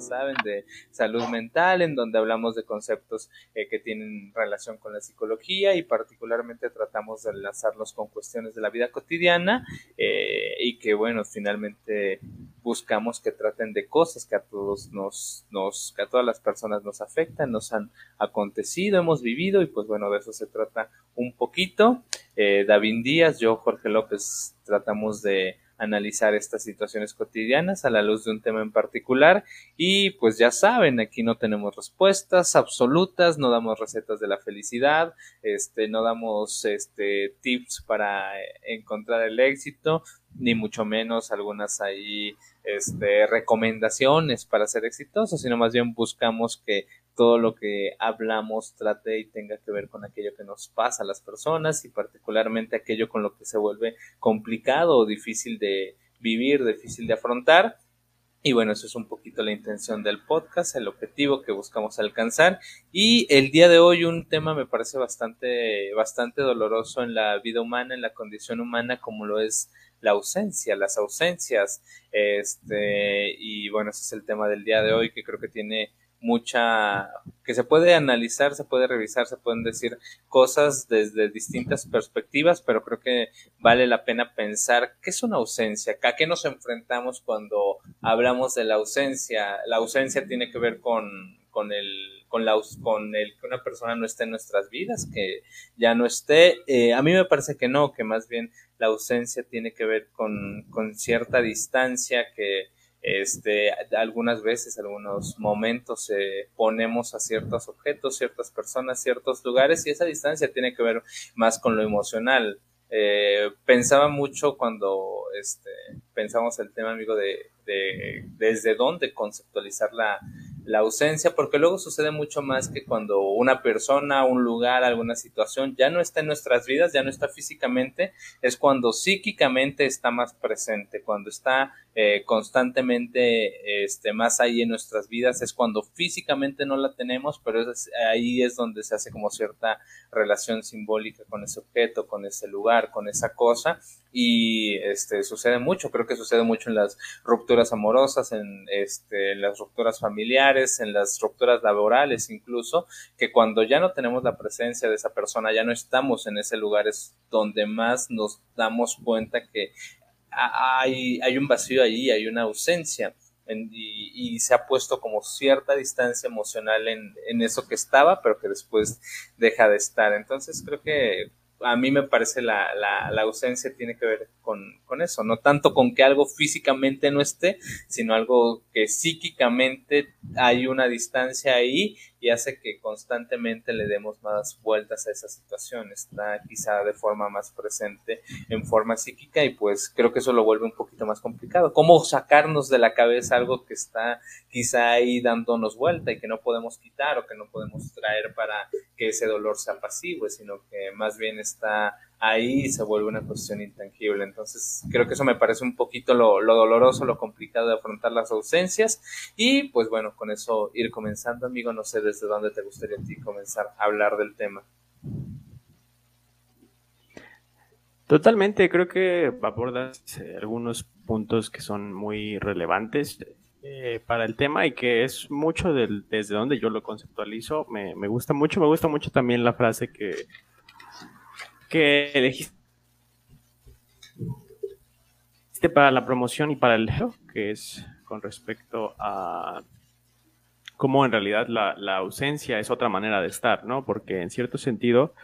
saben, de salud mental, en donde hablamos de conceptos eh, que tienen relación con la psicología y particularmente tratamos de enlazarlos con cuestiones de la vida cotidiana eh, y que, bueno, finalmente buscamos que traten de cosas que a todos nos, nos, que a todas las personas nos afectan, nos han acontecido, hemos vivido y pues bueno, de eso se trata un poquito. Eh, David Díaz, yo, Jorge López, tratamos de analizar estas situaciones cotidianas a la luz de un tema en particular. Y pues ya saben, aquí no tenemos respuestas absolutas, no damos recetas de la felicidad, este no damos este tips para encontrar el éxito, ni mucho menos algunas ahí este recomendaciones para ser exitosos, sino más bien buscamos que todo lo que hablamos trate y tenga que ver con aquello que nos pasa a las personas y particularmente aquello con lo que se vuelve complicado o difícil de vivir, difícil de afrontar. Y bueno, eso es un poquito la intención del podcast, el objetivo que buscamos alcanzar. Y el día de hoy un tema me parece bastante, bastante doloroso en la vida humana, en la condición humana, como lo es la ausencia, las ausencias. Este, y bueno, ese es el tema del día de hoy que creo que tiene mucha que se puede analizar, se puede revisar, se pueden decir cosas desde distintas perspectivas, pero creo que vale la pena pensar qué es una ausencia, a qué nos enfrentamos cuando hablamos de la ausencia. La ausencia tiene que ver con, con el con, la, con el que una persona no esté en nuestras vidas, que ya no esté. Eh, a mí me parece que no, que más bien la ausencia tiene que ver con, con cierta distancia que este, algunas veces, algunos momentos eh, ponemos a ciertos objetos, ciertas personas, ciertos lugares y esa distancia tiene que ver más con lo emocional. Eh, pensaba mucho cuando este, pensamos el tema, amigo, de, de desde dónde conceptualizar la, la ausencia, porque luego sucede mucho más que cuando una persona, un lugar, alguna situación ya no está en nuestras vidas, ya no está físicamente, es cuando psíquicamente está más presente, cuando está eh, constantemente este, más ahí en nuestras vidas, es cuando físicamente no la tenemos, pero ahí es donde se hace como cierta relación simbólica con ese objeto, con ese lugar, con esa cosa, y este, sucede mucho, creo que sucede mucho en las rupturas amorosas, en, este, en las rupturas familiares, en las rupturas laborales incluso, que cuando ya no tenemos la presencia de esa persona, ya no estamos en ese lugar, es donde más nos damos cuenta que hay, hay un vacío ahí, hay una ausencia. y, se ha puesto como cierta distancia emocional en, en, eso que estaba, pero que después deja de estar. Entonces creo que a mí me parece la, la, la ausencia tiene que ver con, con, eso, no tanto con que algo físicamente no esté, sino algo que psíquicamente hay una distancia ahí y hace que constantemente le demos más vueltas a esa situación, está quizá de forma más presente en forma psíquica y pues creo que eso lo vuelve un poquito más complicado. ¿Cómo sacarnos de la cabeza algo que está quizá ahí dándonos vuelta y que no podemos quitar o que no podemos traer para que ese dolor sea pasivo, sino que más bien está ahí se vuelve una cuestión intangible. Entonces, creo que eso me parece un poquito lo, lo, doloroso, lo complicado de afrontar las ausencias. Y pues bueno, con eso ir comenzando, amigo. No sé desde dónde te gustaría a ti comenzar a hablar del tema. Totalmente, creo que abordas eh, algunos puntos que son muy relevantes eh, para el tema y que es mucho del, desde donde yo lo conceptualizo. Me, me gusta mucho, me gusta mucho también la frase que, que elegiste para la promoción y para el que es con respecto a cómo en realidad la, ausencia es otra manera de estar, ¿no? Porque en cierto sentido,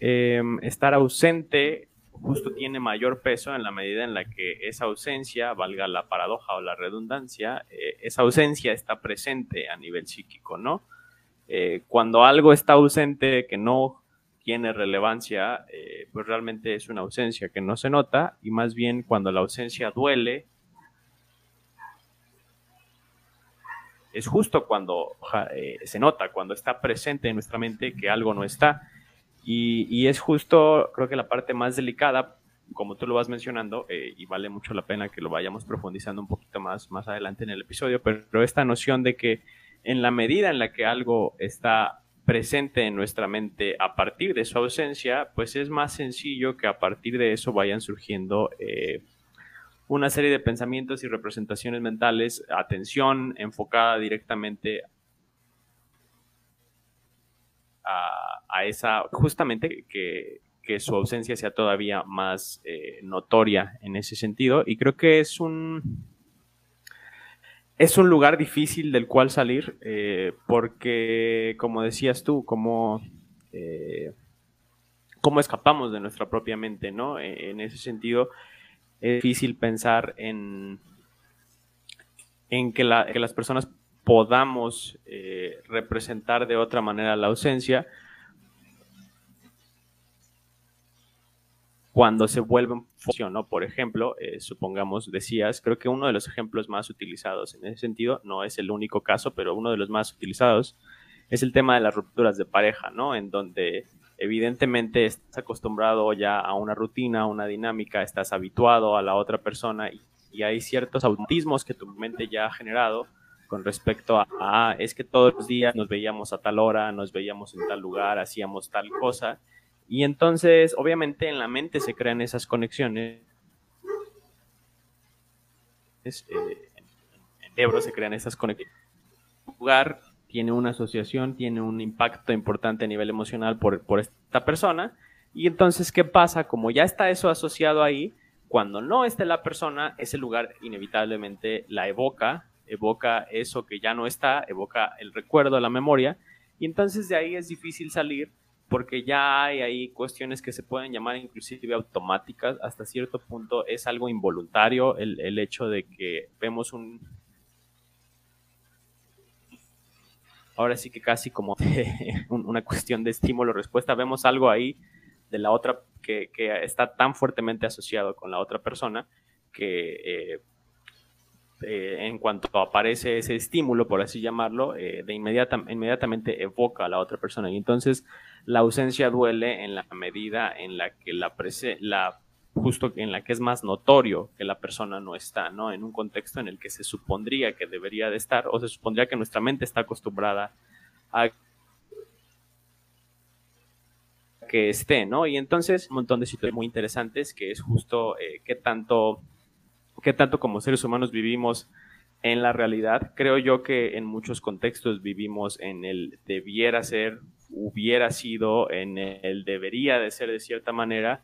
em, estar ausente justo tiene mayor peso en la medida en la que esa ausencia, valga la paradoja o la redundancia, eh, esa ausencia está presente a nivel psíquico, ¿no? Eh, cuando algo está ausente que no tiene relevancia, eh, pues realmente es una ausencia que no se nota y más bien cuando la ausencia duele, es justo cuando eh, se nota, cuando está presente en nuestra mente que algo no está. Y, es justo, creo que la parte más delicada, como tú lo vas mencionando, eh, y vale mucho la pena que lo vayamos profundizando un poquito más, más adelante en el episodio, pero esta noción de que en la medida en la que algo está presente en nuestra mente a partir de su ausencia, pues es más sencillo que a partir de eso vayan surgiendo eh, una serie de pensamientos y representaciones mentales, atención enfocada directamente a, esa, justamente que, su ausencia sea todavía más eh, notoria en ese sentido. Y creo que es un, es un lugar difícil del cual salir, eh, porque, como decías tú, como... Eh, cómo escapamos de nuestra propia mente, ¿no? En ese sentido, es difícil pensar en, en que, las personas podamos eh, representar de otra manera la ausencia cuando se vuelve función, ¿no? Por ejemplo, eh, supongamos, decías, creo que uno de los ejemplos más utilizados en ese sentido, no es el único caso, pero uno de los más utilizados es el tema de las rupturas de pareja, ¿no? En donde evidentemente estás acostumbrado ya a una rutina, a una dinámica, estás habituado a la otra persona y, hay ciertos autismos que tu mente ya ha generado con respecto a, ah, es que todos los días nos veíamos a tal hora, nos veíamos en tal lugar, hacíamos tal cosa. Y entonces, obviamente, en la mente se crean esas conexiones. Eh, en el cerebro se crean esas conexiones. Lugar tiene una asociación, tiene un impacto importante a nivel emocional por, por esta persona. Y entonces, ¿qué pasa? Como ya está eso asociado ahí, cuando no esté la persona, ese lugar inevitablemente la evoca, evoca eso que ya no está, evoca el recuerdo, la memoria, y entonces de ahí es difícil salir porque ya hay ahí cuestiones que se pueden llamar inclusive automáticas, hasta cierto punto es algo involuntario el, el hecho de que vemos un, ahora sí que casi como una cuestión de estímulo-respuesta, vemos algo ahí de la otra que, está tan fuertemente asociado con la otra persona que eh, eh, en cuanto aparece ese estímulo, por así llamarlo, eh, de inmediata, inmediatamente evoca a la otra persona. Y entonces la ausencia duele en la medida en la que la, la justo en la que es más notorio que la persona no está, ¿no? En un contexto en el que se supondría que debería de estar o se supondría que nuestra mente está acostumbrada a que esté, ¿no? Y entonces un montón de situaciones muy interesantes que es justo eh, qué tanto, qué tanto como seres humanos vivimos en la realidad. Creo yo que en muchos contextos vivimos en el debiera ser, hubiera sido, en el debería de ser de cierta manera,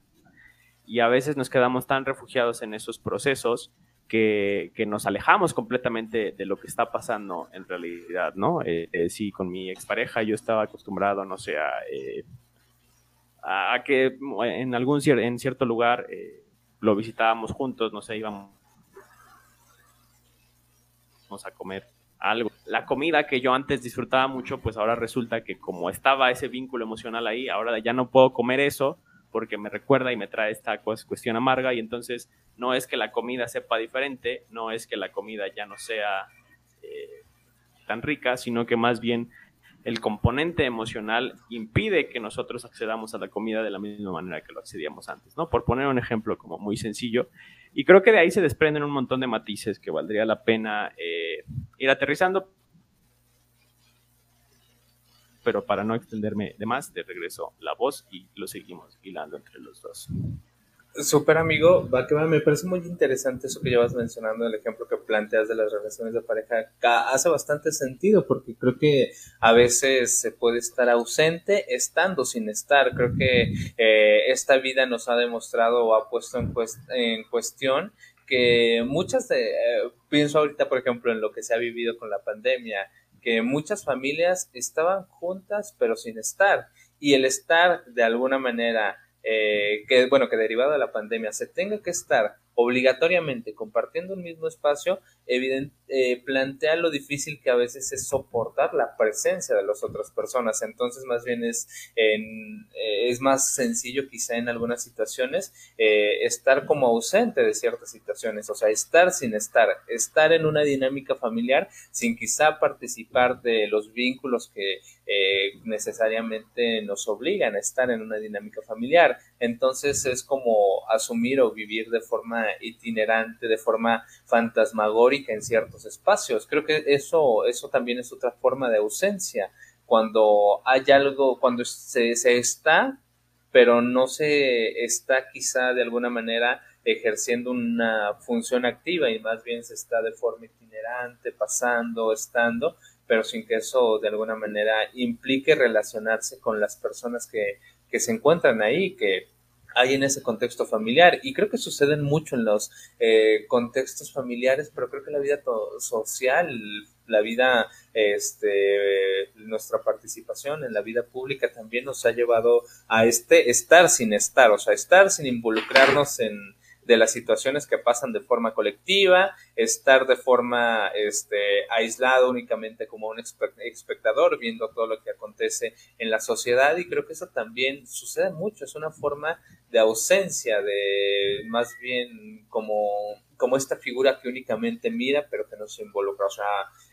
y a veces nos quedamos tan refugiados en esos procesos que, nos alejamos completamente de lo que está pasando en realidad, ¿no? Eh, eh, si con mi expareja yo estaba acostumbrado, no sé, a, eh, que en algún en cierto lugar lo visitábamos juntos, no sé, íbamos a comer algo. La comida que yo antes disfrutaba mucho, pues ahora resulta que como estaba ese vínculo emocional ahí, ahora ya no puedo comer eso porque me recuerda y me trae esta cuestión amarga y entonces no es que la comida sepa diferente, no es que la comida ya no sea eh, tan rica, sino que más bien el componente emocional impide que nosotros accedamos a la comida de la misma manera que lo accedíamos antes, ¿no? Por poner un ejemplo como muy sencillo. Y creo que de ahí se desprenden un montón de matices que valdría la pena eh, ir aterrizando, pero para no extenderme de más, de regreso la voz y lo seguimos hilando entre los dos. Súper amigo, va que va, me parece muy interesante eso que llevas mencionando, el ejemplo que planteas de las relaciones de pareja, hace bastante sentido porque creo que a veces se puede estar ausente estando sin estar, creo que eh, esta vida nos ha demostrado o ha puesto en, en cuestión que muchas de, eh, pienso ahorita por ejemplo en lo que se ha vivido con la pandemia, que muchas familias estaban juntas pero sin estar. Y el estar de alguna manera eh, que bueno que derivado de la pandemia se tenga que estar obligatoriamente compartiendo un mismo espacio, evidente, eh, plantea lo difícil que a veces es soportar la presencia de las otras personas. Entonces, más bien es, en, eh, es más sencillo quizá en algunas situaciones eh, estar como ausente de ciertas situaciones, o sea, estar sin estar, estar en una dinámica familiar sin quizá participar de los vínculos que necesariamente nos obligan a estar en una dinámica familiar. Entonces, es como asumir o vivir de forma itinerante, de forma fantasmagórica en ciertos espacios. Creo que eso, eso también es otra forma de ausencia. Cuando hay algo, cuando se, se está, pero no se está quizá de alguna manera ejerciendo una función activa y más bien se está de forma itinerante, pasando, estando, pero sin que eso de alguna manera implique relacionarse con las personas que, que se encuentran ahí, que hay en ese contexto familiar. Y creo que suceden mucho en los eh, contextos familiares, pero creo que la vida social, la vida, este, nuestra participación en la vida pública también nos ha llevado a este estar sin estar, o sea, estar sin involucrarnos en, de las situaciones que pasan de forma colectiva, estar de forma este, aislado únicamente como un espectador, viendo todo lo que acontece en la sociedad y creo que eso también sucede mucho, es una forma de ausencia, de más bien como, como esta figura que únicamente mira pero que no se involucra, o sea,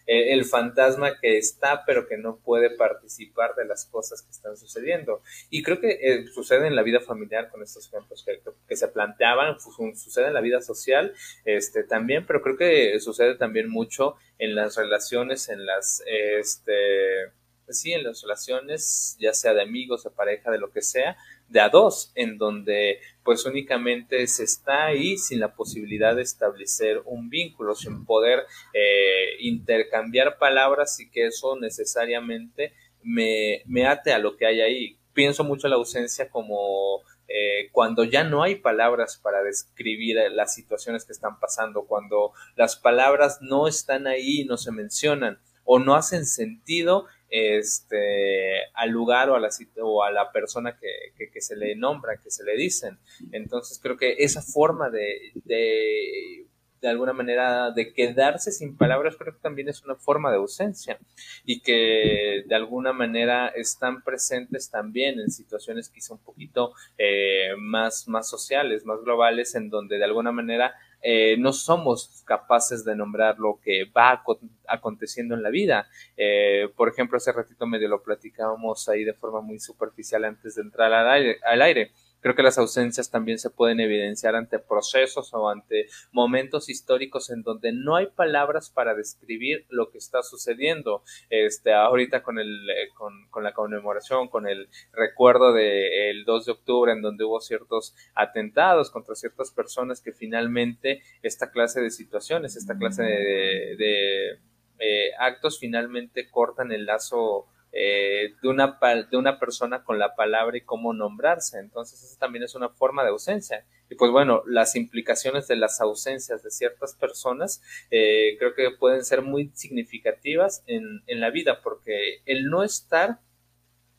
el fantasma que está pero que no puede participar de las cosas que están sucediendo. Y creo que eh, sucede en la vida familiar con estos ejemplos que, se planteaban, sucede en la vida social este, también, pero creo que sucede también mucho en las relaciones, en las... Este, sí, en las relaciones, ya sea de amigos, de pareja, de lo que sea, de a dos, en donde pues únicamente se está ahí sin la posibilidad de establecer un vínculo, sin poder eh, intercambiar palabras y que eso necesariamente me, me ate a lo que hay ahí. Pienso mucho en la ausencia como eh, cuando ya no hay palabras para describir las situaciones que están pasando, cuando las palabras no están ahí no se mencionan o no hacen sentido este, al lugar o a la, o a la persona que, se le nombra, que se le dicen. Entonces creo que esa forma de, de, de, alguna manera de quedarse sin palabras creo que también es una forma de ausencia y que de alguna manera están presentes también en situaciones quizá un poquito eh, más, más sociales, más globales, en donde de alguna manera eh, no somos capaces de nombrar lo que va aconteciendo en la vida. Eh, por ejemplo, hace ratito medio lo platicábamos ahí de forma muy superficial antes de entrar al aire. Al aire. Creo que las ausencias también se pueden evidenciar ante procesos o ante momentos históricos en donde no hay palabras para describir lo que está sucediendo. Este, ahorita con el, eh, con, con la conmemoración, con el recuerdo del 2 de octubre en donde hubo ciertos atentados contra ciertas personas que finalmente esta clase de situaciones, esta clase de, de, eh, actos finalmente cortan el lazo eh, de, una, de una persona con la palabra y cómo nombrarse. Entonces, eso también es una forma de ausencia. Y pues bueno, las implicaciones de las ausencias de ciertas personas eh, creo que pueden ser muy significativas en, en la vida, porque el no estar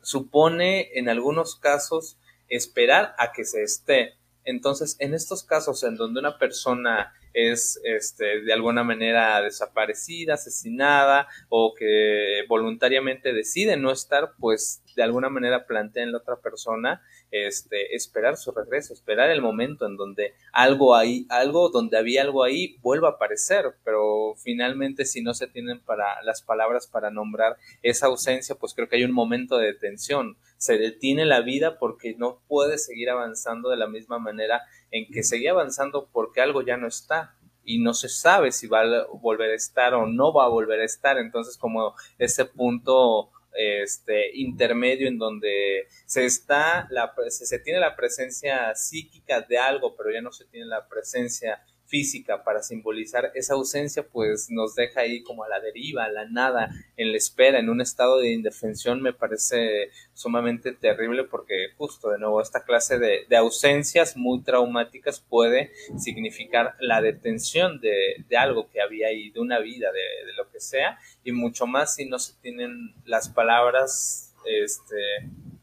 supone en algunos casos esperar a que se esté. Entonces, en estos casos en donde una persona es este, de alguna manera desaparecida, asesinada o que voluntariamente decide no estar, pues de alguna manera plantea en la otra persona este, esperar su regreso, esperar el momento en donde algo ahí, algo donde había algo ahí vuelva a aparecer, pero finalmente si no se tienen para las palabras para nombrar esa ausencia, pues creo que hay un momento de tensión, se detiene la vida porque no puede seguir avanzando de la misma manera en que seguía avanzando porque algo ya no está y no se sabe si va a volver a estar o no va a volver a estar. Entonces, como ese punto este intermedio en donde se está la se tiene la presencia psíquica de algo, pero ya no se tiene la presencia física para simbolizar esa ausencia, pues nos deja ahí como a la deriva, a la nada, en la espera, en un estado de indefensión, me parece sumamente terrible porque justo de nuevo esta clase de, ausencias muy traumáticas puede significar la detención de, algo que había ahí, de una vida, de, de lo que sea, y mucho más si no se tienen las palabras este,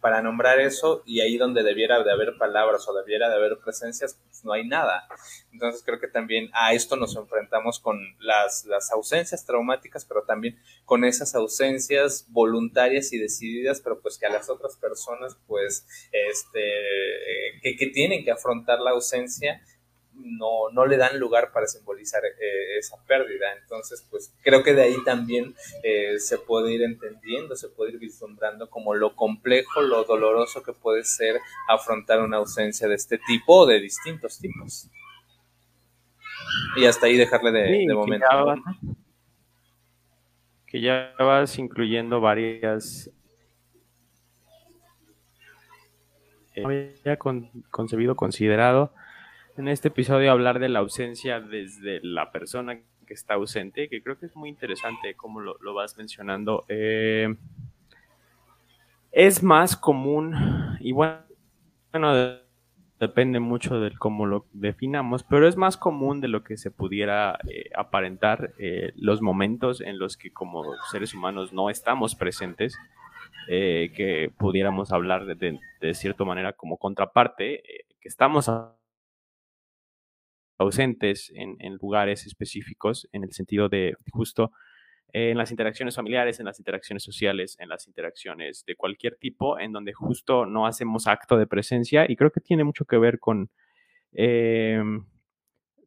para nombrar eso y ahí donde debiera de haber palabras o debiera de haber presencias, pues no hay nada. Entonces creo que también a esto nos enfrentamos con las, las ausencias traumáticas, pero también con esas ausencias voluntarias y decididas, pero pues que a las otras personas pues este, que, que tienen que afrontar la ausencia no, no le dan lugar para simbolizar eh, esa pérdida. Entonces, pues creo que de ahí también eh, se puede ir entendiendo, se puede ir vislumbrando como lo complejo, lo doloroso que puede ser afrontar una ausencia de este tipo o de distintos tipos. Y hasta ahí dejarle de, momento. Que ya, vas incluyendo varias eh, había concebido, considerado en este episodio hablar de la ausencia desde la persona que está ausente, que creo que es muy interesante como lo, vas mencionando. Eh, es más común, y bueno, depende mucho de cómo lo definamos, pero es más común de lo que se pudiera eh, aparentar eh, los momentos en los que como seres humanos no estamos presentes, que pudiéramos hablar de, de, cierta manera como contraparte, que estamos ausentes en, lugares específicos, en el sentido de justo en las interacciones familiares, en las interacciones sociales, en las interacciones de cualquier tipo, en donde justo no hacemos acto de presencia y creo que tiene mucho que ver con, em,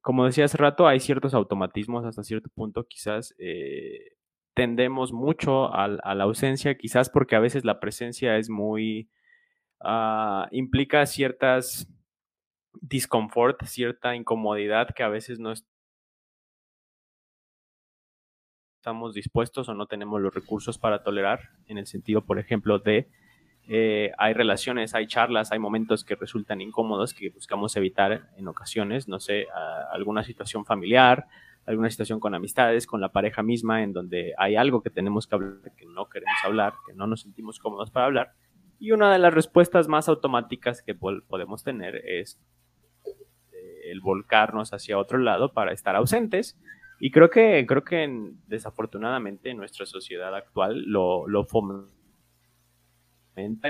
como decía hace rato, hay ciertos automatismos hasta cierto punto, quizás eh, tendemos mucho a, la ausencia, quizás porque a veces la presencia es muy, ah, implica ciertas disconfort, cierta incomodidad que a veces no estamos dispuestos o no tenemos los recursos para tolerar, en el sentido, por ejemplo, de eh, hay relaciones, hay charlas, hay momentos que resultan incómodos que buscamos evitar en ocasiones, no sé, alguna situación familiar, alguna situación con amistades, con la pareja misma, en donde hay algo que tenemos que hablar, que no queremos hablar, que no nos sentimos cómodos para hablar. Y una de las respuestas más automáticas que podemos tener es el volcarnos hacia otro lado para estar ausentes. Y creo que, creo que desafortunadamente nuestra sociedad actual lo, lo fomenta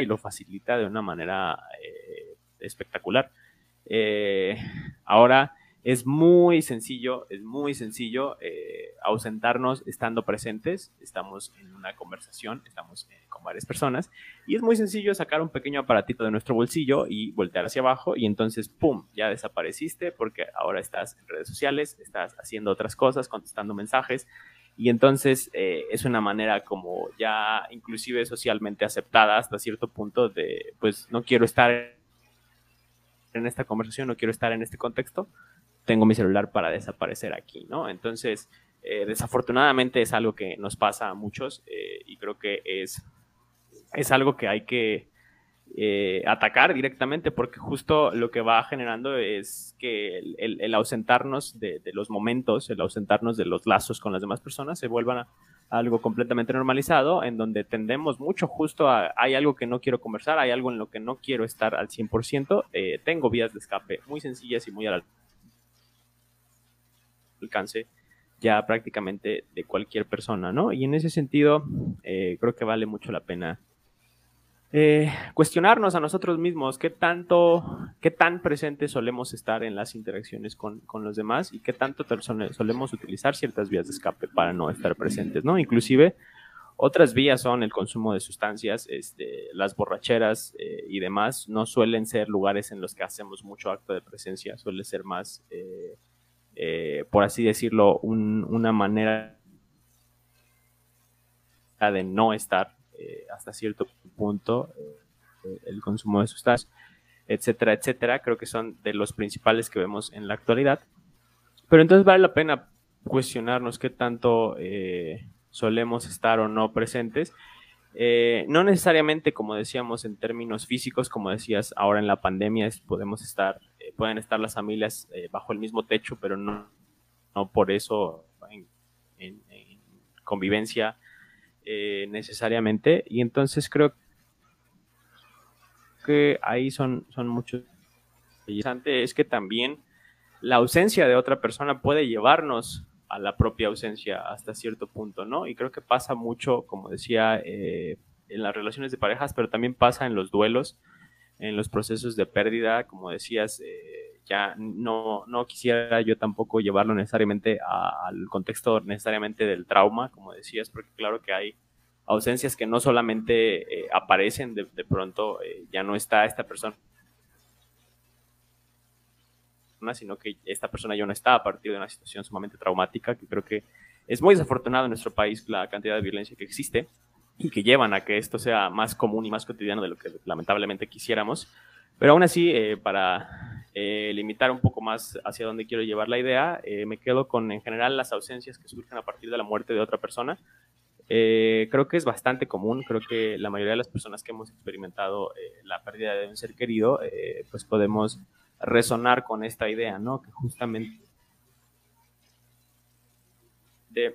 y lo facilita de una manera eh, espectacular. Eh, ahora, es muy sencillo, es muy sencillo eh, ausentarnos estando presentes. Estamos en una conversación, estamos eh, con varias personas y es muy sencillo sacar un pequeño aparatito de nuestro bolsillo y voltear hacia abajo y entonces, ¡pum!, ya desapareciste porque ahora estás en redes sociales, estás haciendo otras cosas, contestando mensajes y entonces eh, es una manera como ya inclusive socialmente aceptada hasta cierto punto de, pues no quiero estar en esta conversación, no quiero estar en este contexto, tengo mi celular para desaparecer aquí, ¿no? Entonces, eh, desafortunadamente es algo que nos pasa a muchos eh, y creo que es, es algo que hay que eh, atacar directamente porque justo lo que va generando es que el, ausentarnos de, los momentos, el ausentarnos de los lazos con las demás personas se vuelvan a, algo completamente normalizado en donde tendemos mucho justo a hay algo que no quiero conversar, hay algo en lo que no quiero estar al 100%, tengo vías de escape muy sencillas y muy al ya prácticamente de cualquier persona, ¿no? Y en ese sentido, eh, creo que vale mucho la pena eh, cuestionarnos a nosotros mismos qué tanto, qué tan presentes solemos estar en las interacciones con, los demás y qué tanto solemos utilizar ciertas vías de escape para no estar presentes, ¿no? Inclusive, otras vías son el consumo de sustancias, este, las borracheras eh, y demás, no suelen ser lugares en los que hacemos mucho acto de presencia, suele ser más eh, por así decirlo, una manera de no estar eh, hasta cierto punto eh, el consumo de sustancias, etcétera, etcétera. Creo que son de los principales que vemos en la actualidad. Pero entonces vale la pena cuestionarnos qué tanto solemos estar o no presentes. no necesariamente, como decíamos, en términos físicos, como decías, ahora en la pandemia podemos estar pueden estar las familias eh, bajo el mismo techo, pero no, no por eso en, convivencia eh, necesariamente. Y entonces creo que ahí son, son muchos. Interesante es que también la ausencia de otra persona puede llevarnos a la propia ausencia hasta cierto punto, ¿no? Y creo que pasa mucho, como decía, eh, en las relaciones de parejas, pero también pasa en los duelos en los procesos de pérdida, como decías, eh, ya no, no quisiera yo tampoco llevarlo necesariamente al contexto necesariamente del trauma, como decías, porque claro que hay ausencias que no solamente eh, aparecen de, pronto, eh, ya no está esta persona, sino que esta persona ya no está a partir de una situación sumamente traumática, que creo que es muy desafortunado en nuestro país la cantidad de violencia que existe que llevan a que esto sea más común y más cotidiano de lo que lamentablemente quisiéramos. Pero aún así, eh, para eh, limitar un poco más hacia dónde quiero llevar la idea, eh, me quedo con en general las ausencias que surgen a partir de la muerte de otra persona. creo que es bastante común, creo que la mayoría de las personas que hemos experimentado la pérdida de un ser querido, pues podemos resonar con esta idea, ¿no? Que justamente de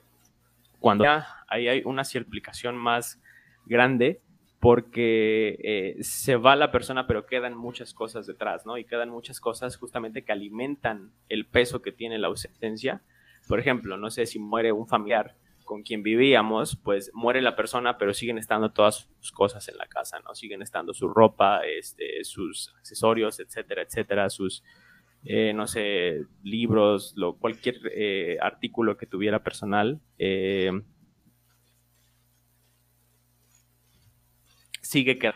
cuando ya ahí hay una aplicación más grande porque eh, se va la persona pero quedan muchas cosas detrás, ¿no? Y quedan muchas cosas justamente que alimentan el peso que tiene la ausencia. Por ejemplo, no sé si muere un familiar con quien vivíamos, pues muere la persona, pero siguen estando todas sus cosas en la casa, ¿no? Siguen estando su ropa, este, sus accesorios, etcétera, etcétera, sus, eh, no sé, libros, lo, cualquier eh, artículo que tuviera personal. Eh, sigue que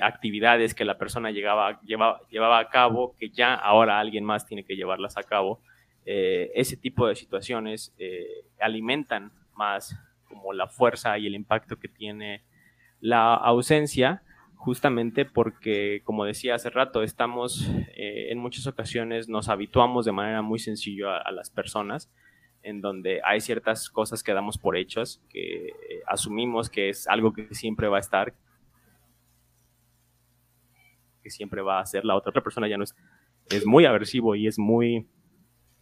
actividades que la persona llegaba, llevaba, llevaba a cabo, que ya ahora alguien más tiene que llevarlas a cabo. ese tipo de situaciones alimentan más como la fuerza y el impacto que tiene la ausencia justamente porque, como decía hace rato, estamos eh, en muchas ocasiones nos habituamos de manera muy sencilla a, las personas, en donde hay ciertas cosas que damos por hechas, que eh, asumimos que es algo que siempre va a estar, que siempre va a ser la otra, persona ya no es, es muy aversivo y es muy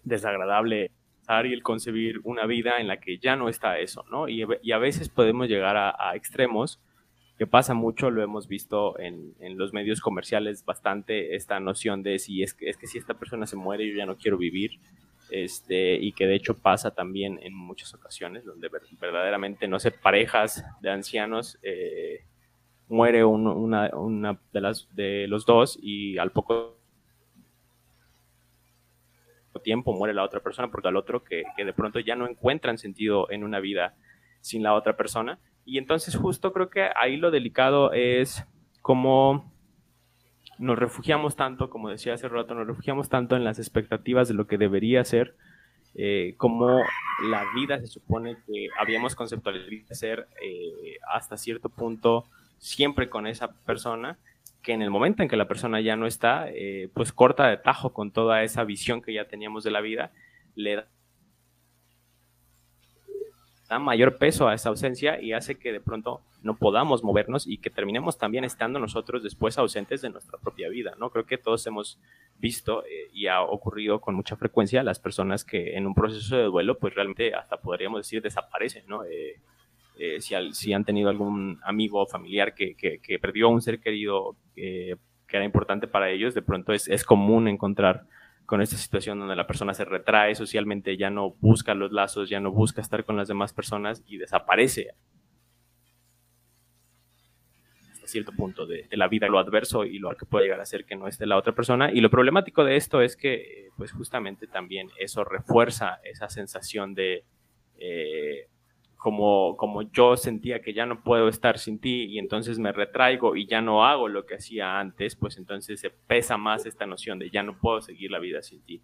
desagradable y concebir una vida en la que ya no está eso, ¿no? Y, a veces podemos llegar a extremos que pasa mucho, lo hemos visto en, los medios comerciales bastante, esta noción de si es que, es que si esta persona se muere yo ya no quiero vivir, este, y que de hecho pasa también en muchas ocasiones, donde verdaderamente, no sé, parejas de ancianos, eh, muere una, una de, las, de los dos y al poco tiempo muere la otra persona porque al otro que, que de pronto ya no encuentran sentido en una vida sin la otra persona y entonces justo creo que ahí lo delicado es cómo nos refugiamos tanto, como decía hace rato, nos refugiamos tanto en las expectativas de lo que debería ser, eh, como la vida se supone que habíamos conceptualizado ser eh, hasta cierto punto siempre con esa persona, que en el momento en que la persona ya no está, eh, pues corta de tajo con toda esa visión que ya teníamos de la vida, le da da mayor peso a esa ausencia y hace que de pronto no podamos movernos y que terminemos también estando nosotros después ausentes de nuestra propia vida, ¿no? Creo que todos hemos visto eh, y ha ocurrido con mucha frecuencia las personas que en un proceso de duelo, pues realmente hasta podríamos decir desaparecen, ¿no? Eh, eh, si, si, han tenido algún amigo o familiar que, que, perdió a un ser querido que era importante para ellos, de pronto es, es común encontrar con esta situación donde la persona se retrae socialmente, ya no busca los lazos, ya no busca estar con las demás personas y desaparece hasta cierto punto de, la vida, lo adverso y lo que puede llegar a ser que no esté la otra persona. Y lo problemático de esto es que, pues justamente también eso refuerza esa sensación de... Eh, como, como yo sentía que ya no puedo estar sin ti y entonces me retraigo y ya no hago lo que hacía antes, pues entonces se pesa más esta noción de ya no puedo seguir la vida sin ti.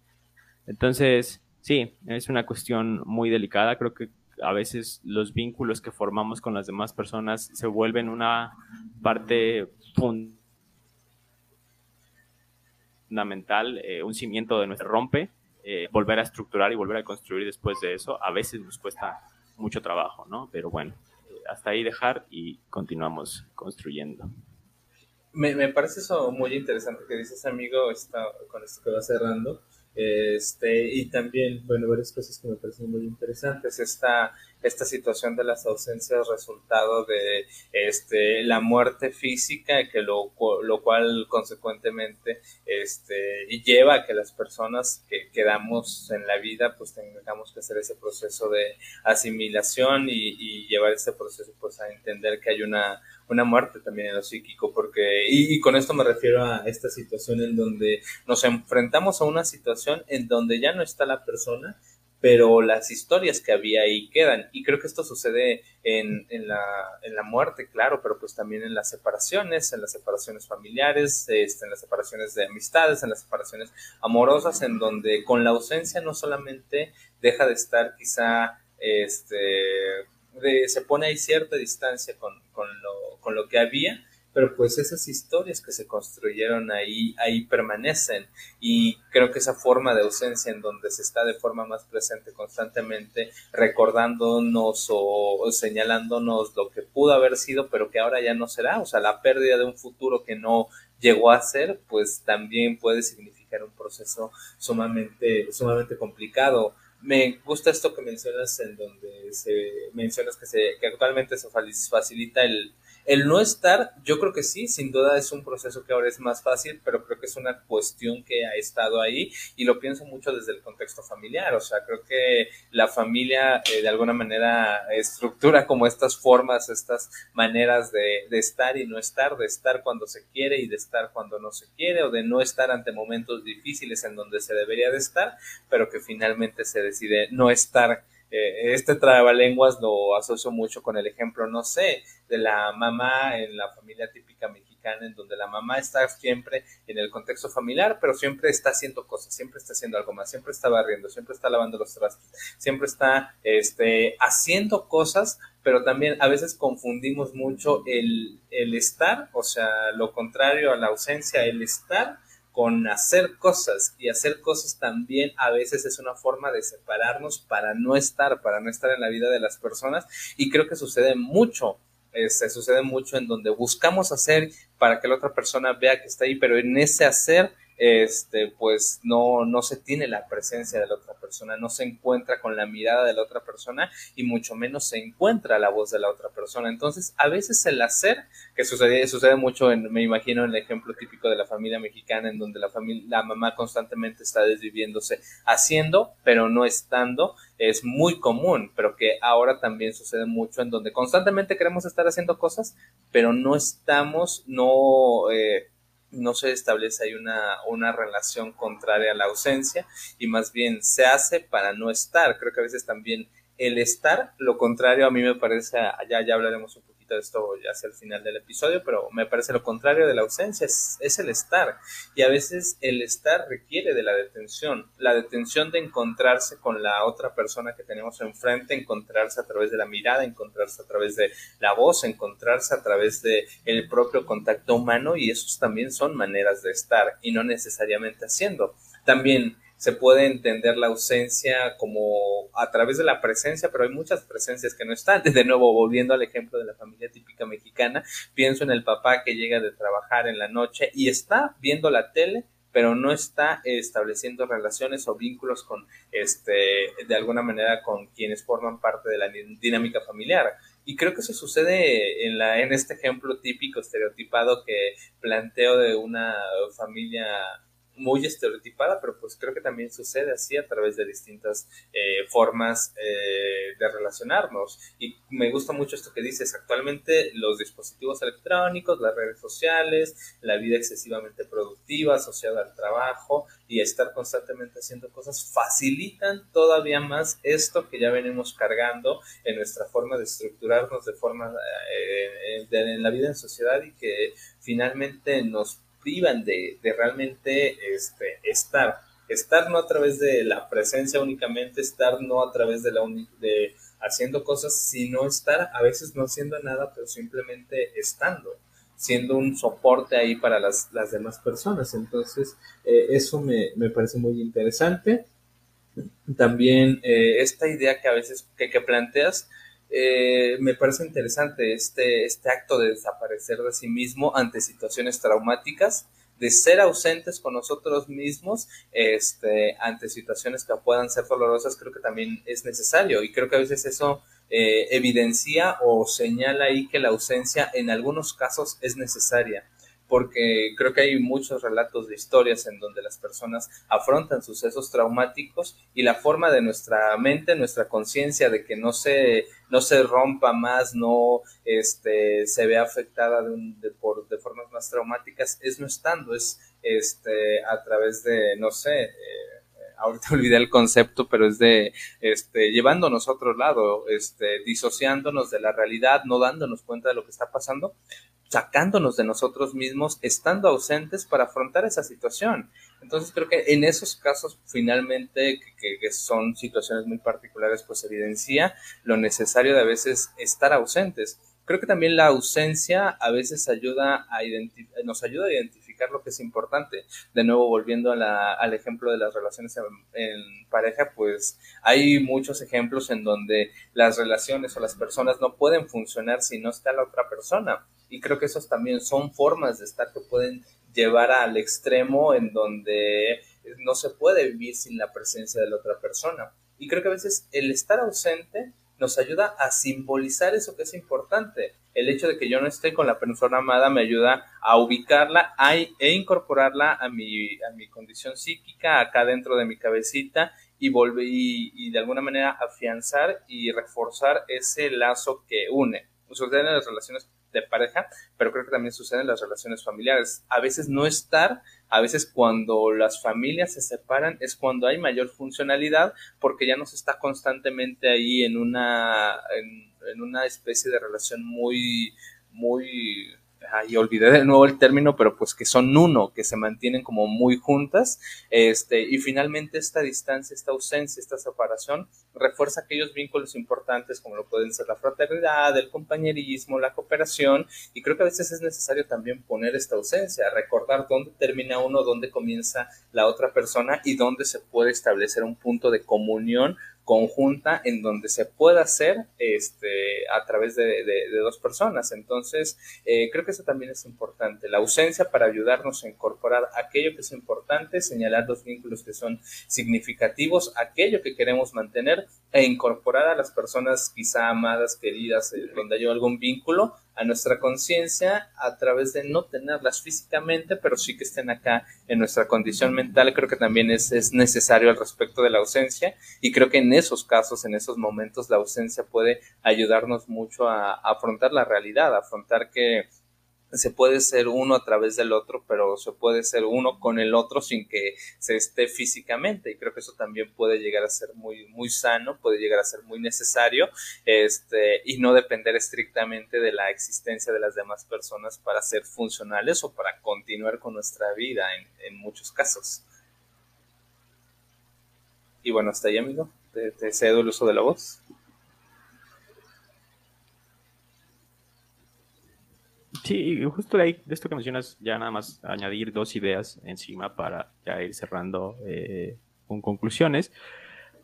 Entonces, sí, es una cuestión muy delicada. Creo que a veces los vínculos que formamos con las demás personas se vuelven una parte fundamental, eh, un cimiento de nuestro rompe. Eh, volver a estructurar y volver a construir después de eso, a veces nos cuesta mucho trabajo, ¿no? Pero bueno, hasta ahí dejar y continuamos construyendo. Me, parece eso muy interesante que dices, amigo, está, con esto que va cerrando. Este, y también, bueno, varias cosas que me parecen muy interesantes. Esta, esta situación de las ausencias resultado de este, la muerte física, que lo, lo cual consecuentemente este, lleva a que las personas que quedamos en la vida pues tengamos que hacer ese proceso de asimilación y, y llevar ese proceso pues a entender que hay una, una muerte también en lo psíquico, porque, y, con esto me refiero a esta situación en donde nos enfrentamos a una situación en donde ya no está la persona, pero las historias que había ahí quedan. Y creo que esto sucede en, en, la, en la muerte, claro, pero pues también en las separaciones, en las separaciones familiares, este, en las separaciones de amistades, en las separaciones amorosas, en donde con la ausencia no solamente deja de estar quizá este, se pone ahí cierta distancia con, con, lo, con lo que había, pero pues esas historias que se construyeron ahí, ahí permanecen. Y creo que esa forma de ausencia en donde se está de forma más presente constantemente recordándonos o, señalándonos lo que pudo haber sido, pero que ahora ya no será, o sea, la pérdida de un futuro que no llegó a ser, pues también puede significar un proceso sumamente, sumamente complicado. Me gusta esto que mencionas en donde se mencionas que se que actualmente se facilita el, el no estar, yo creo que sí, sin duda es un proceso que ahora es más fácil, pero creo que es una cuestión que ha estado ahí y lo pienso mucho desde el contexto familiar, o sea, creo que la familia eh, de alguna manera estructura como estas formas, estas maneras de, de estar y no estar, de estar cuando se quiere y de estar cuando no se quiere, o de no estar ante momentos difíciles en donde se debería de estar, pero que finalmente se decide no estar eh, este trabalenguas lo asocio mucho con el ejemplo, no sé, de la mamá en la familia típica mexicana, en donde la mamá está siempre en el contexto familiar, pero siempre está haciendo cosas, siempre está haciendo algo más, siempre está barriendo, siempre está lavando los trastos, siempre está este, haciendo cosas, pero también a veces confundimos mucho el, el estar, o sea, lo contrario a la ausencia, el estar con hacer cosas y hacer cosas también a veces es una forma de separarnos para no estar, para no estar en la vida de las personas y creo que sucede mucho, se sucede mucho en donde buscamos hacer para que la otra persona vea que está ahí, pero en ese hacer este, pues no, no se tiene la presencia de la otra persona, no se encuentra con la mirada de la otra persona y mucho menos se encuentra la voz de la otra persona. Entonces, a veces el hacer, que sucede, sucede mucho, en, me imagino, en el ejemplo típico de la familia mexicana, en donde la, familia, la mamá constantemente está desviviéndose haciendo, pero no estando, es muy común, pero que ahora también sucede mucho en donde constantemente queremos estar haciendo cosas, pero no estamos, no... Eh, no se establece ahí una, una relación contraria a la ausencia y más bien se hace para no estar. Creo que a veces también el estar, lo contrario a mí me parece, ya, ya hablaremos un poco de esto hacia el final del episodio, pero me parece lo contrario de la ausencia, es, es, el estar. Y a veces el estar requiere de la detención, la detención de encontrarse con la otra persona que tenemos enfrente, encontrarse a través de la mirada, encontrarse a través de la voz, encontrarse a través de el propio contacto humano y esos también son maneras de estar y no necesariamente haciendo. También se puede entender la ausencia como a través de la presencia, pero hay muchas presencias que no están. De nuevo, volviendo al ejemplo de la familia típica mexicana, pienso en el papá que llega de trabajar en la noche y está viendo la tele, pero no está estableciendo relaciones o vínculos con, este, de alguna manera, con quienes forman parte de la dinámica familiar. Y creo que eso sucede en, la, en este ejemplo típico, estereotipado que planteo de una familia muy estereotipada, pero pues creo que también sucede así a través de distintas eh, formas eh, de relacionarnos. Y me gusta mucho esto que dices, actualmente los dispositivos electrónicos, las redes sociales, la vida excesivamente productiva asociada al trabajo y estar constantemente haciendo cosas facilitan todavía más esto que ya venimos cargando en nuestra forma de estructurarnos de forma eh, en la vida en sociedad y que finalmente nos privan de, realmente este, estar. Estar no a través de la presencia únicamente, estar no a través de, la de haciendo cosas, sino estar a veces no haciendo nada, pero simplemente estando, siendo un soporte ahí para las, demás personas. Entonces, eh, eso me, parece muy interesante. También eh, esta idea que a veces que, que planteas, eh, me parece interesante este, este acto de desaparecer de sí mismo ante situaciones traumáticas, de ser ausentes con nosotros mismos este, ante situaciones que puedan ser dolorosas, creo que también es necesario. Y creo que a veces eso eh, evidencia o señala ahí que la ausencia en algunos casos es necesaria porque creo que hay muchos relatos de historias en donde las personas afrontan sucesos traumáticos y la forma de nuestra mente, nuestra conciencia de que no se, no se rompa más, no este, se vea afectada de, por, de formas más traumáticas, es no estando, es este, a través de, no sé, eh, ahorita olvidé el concepto, pero es de este, llevándonos a otro lado, este, disociándonos de la realidad, no dándonos cuenta de lo que está pasando, sacándonos de nosotros mismos, estando ausentes para afrontar esa situación. Entonces creo que en esos casos finalmente, que, son situaciones muy particulares, pues evidencia lo necesario de a veces estar ausentes. Creo que también la ausencia a veces ayuda a nos ayuda a identificar lo que es importante. De nuevo, volviendo al ejemplo de las relaciones en, pareja, pues hay muchos ejemplos en donde las relaciones o las personas no pueden funcionar si no está la otra persona. Y creo que esos también son formas de estar que pueden llevar al extremo en donde no se puede vivir sin la presencia de la otra persona. Y creo que a veces el estar ausente nos ayuda a simbolizar eso que es importante. El hecho de que yo no esté con la persona amada me ayuda a ubicarla e incorporarla a mi, a mi condición psíquica, acá dentro de mi cabecita, y, volver, y, de alguna manera afianzar y reforzar ese lazo que une. Sucede en las relaciones de pareja, pero creo que también sucede en las relaciones familiares. A veces no estar a veces cuando las familias se separan es cuando hay mayor funcionalidad porque ya no se está constantemente ahí en una, en una especie de relación muy, muy y olvidé de nuevo el término, pero pues que son uno, que se mantienen como muy juntas, este, y finalmente esta distancia, esta ausencia, esta separación refuerza aquellos vínculos importantes como lo pueden ser la fraternidad, el compañerismo, la cooperación, y creo que a veces es necesario también poner esta ausencia, recordar dónde termina uno, dónde comienza la otra persona y dónde se puede establecer un punto de comunión conjunta en donde se pueda hacer este, a través de, dos personas. Entonces, eh, creo que eso también es importante. La ausencia para ayudarnos a incorporar aquello que es importante, señalar los vínculos que son significativos, aquello que queremos mantener e incorporar a las personas quizá amadas, queridas, eh, donde hay algún vínculo, a nuestra conciencia a través de no tenerlas físicamente, pero sí que estén acá en nuestra condición mental. Creo que también es, es necesario al respecto de la ausencia y creo que en esos casos, en esos momentos, la ausencia puede ayudarnos mucho a, afrontar la realidad, afrontar que se puede ser uno a través del otro, pero se puede ser uno con el otro sin que se esté físicamente. Y creo que eso también puede llegar a ser muy, muy sano, puede llegar a ser muy necesario, este, y no depender estrictamente de la existencia de las demás personas para ser funcionales o para continuar con nuestra vida en, en muchos casos. Y bueno, hasta ahí, amigo. Te, te cedo el uso de la voz. Sí, justo de ahí, de esto que mencionas, ya nada más añadir dos ideas encima para ya ir cerrando eh, con conclusiones.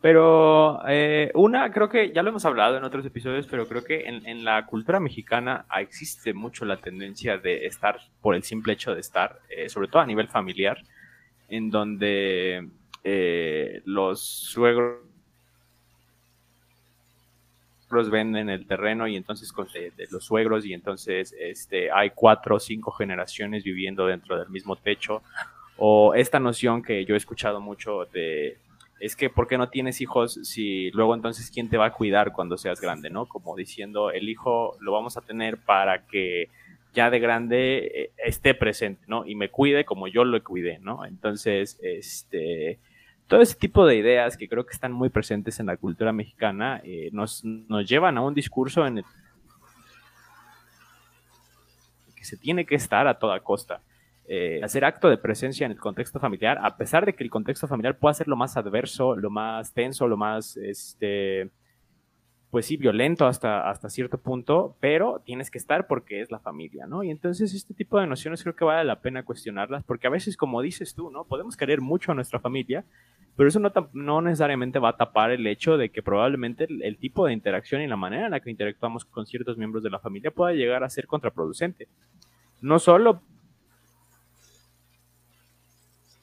Pero eh, una, creo que ya lo hemos hablado en otros episodios, pero creo que en, la cultura mexicana existe mucho la tendencia de estar por el simple hecho de estar, eh, sobre todo a nivel familiar, en donde los suegros venden el terreno y entonces de, los suegros y entonces este, hay cuatro o cinco generaciones viviendo dentro del mismo techo. O esta noción que yo he escuchado mucho de es que ¿por qué no tienes hijos si luego entonces quién te va a cuidar cuando seas grande, ¿no? Como diciendo, el hijo lo vamos a tener para que ya de grande eh, esté presente, ¿no? Y me cuide como yo lo cuidé, ¿no? Entonces, este, todo ese tipo de ideas que creo que están muy presentes en la cultura mexicana eh, nos, nos llevan a un discurso en el que se tiene que estar a toda costa. Eh, hacer acto de presencia en el contexto familiar, a pesar de que el contexto familiar pueda ser lo más adverso, lo más tenso, lo más este, pues sí, violento hasta, hasta cierto punto, pero tienes que estar porque es la familia, ¿no? Y entonces este tipo de nociones creo que vale la pena cuestionarlas, porque a veces, como dices tú, ¿no? Podemos querer mucho a nuestra familia, pero eso no, no necesariamente va a tapar el hecho de que probablemente el, tipo de interacción y la manera en la que interactuamos con ciertos miembros de la familia pueda llegar a ser contraproducente. No solo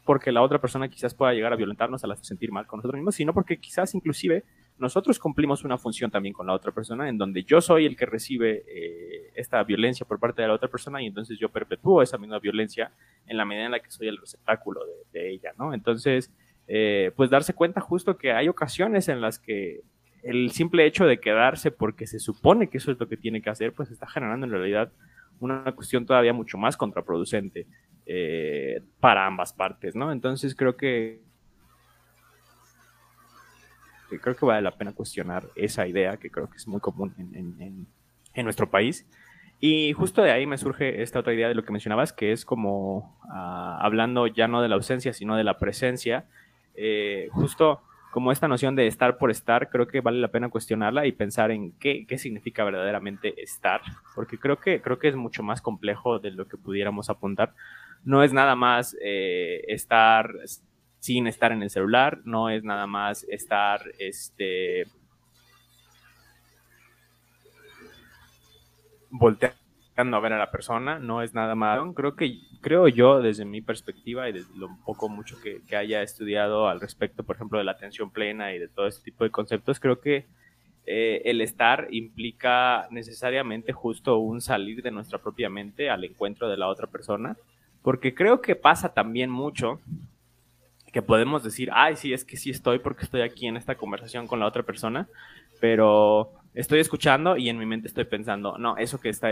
porque la otra persona quizás pueda llegar a violentarnos, a sentir mal con nosotros mismos, sino porque quizás inclusive nosotros cumplimos una función también con la otra persona, en donde yo soy el que recibe eh, esta violencia por parte de la otra persona y entonces yo perpetúo esa misma violencia en la medida en la que soy el receptáculo de, ella, ¿no? Entonces, eh, pues darse cuenta justo que hay ocasiones en las que el simple hecho de quedarse porque se supone que eso es lo que tiene que hacer, pues está generando en realidad una cuestión todavía mucho más contraproducente eh, para ambas partes. Entonces creo que creo que vale la pena cuestionar esa idea que creo que es muy común en, nuestro país. Y justo de ahí me surge esta otra idea de lo que mencionabas, que es como ah, hablando ya no de la ausencia, sino de la presencia. Eh, justo como esta noción de estar por estar, creo que vale la pena cuestionarla y pensar en qué, qué significa verdaderamente estar, porque creo que, creo que es mucho más complejo de lo que pudiéramos apuntar. No es nada más eh, estar sin estar en el celular, no es nada más estar este, volteando a ver a la persona, no es nada malo. Creo que, creo yo, desde mi perspectiva y desde lo poco mucho que, haya estudiado al respecto, por ejemplo, de la atención plena y de todo este tipo de conceptos, creo que eh, el estar implica necesariamente justo un salir de nuestra propia mente al encuentro de la otra persona, porque creo que pasa también mucho que podemos decir, ay, sí, es que sí estoy porque estoy aquí en esta conversación con la otra persona, pero estoy escuchando y en mi mente estoy pensando, no, eso que está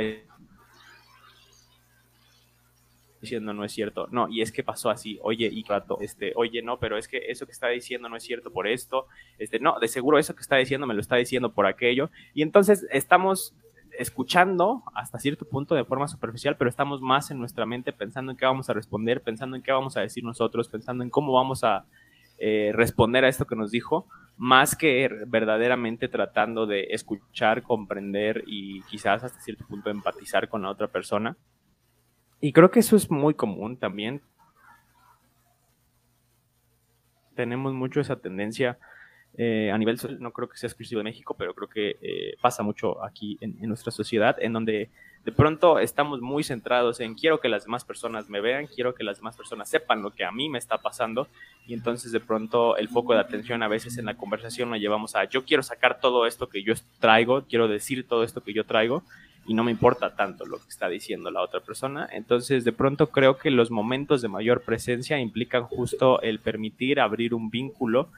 diciendo no es cierto. No, y es que pasó así, oye, y rato, este, oye, no, pero es que eso que está diciendo no es cierto por esto, este, no, de seguro eso que está diciendo me lo está diciendo por aquello. Y entonces estamos escuchando hasta cierto punto de forma superficial, pero estamos más en nuestra mente pensando en qué vamos a responder, pensando en qué vamos a decir nosotros, pensando en cómo vamos a eh, responder a esto que nos dijo, más que verdaderamente tratando de escuchar, comprender y quizás hasta cierto punto empatizar con la otra persona. Y creo que eso es muy común también. Tenemos mucho esa tendencia eh, a nivel no creo que sea exclusivo de México, pero creo que eh, pasa mucho aquí en, nuestra sociedad, en donde de pronto estamos muy centrados en quiero que las demás personas me vean, quiero que las demás personas sepan lo que a mí me está pasando, y entonces de pronto el foco de atención a veces en la conversación lo llevamos a yo quiero sacar todo esto que yo traigo, quiero decir todo esto que yo traigo, y no me importa tanto lo que está diciendo la otra persona. Entonces, de pronto creo que los momentos de mayor presencia implican justo el permitir abrir un vínculo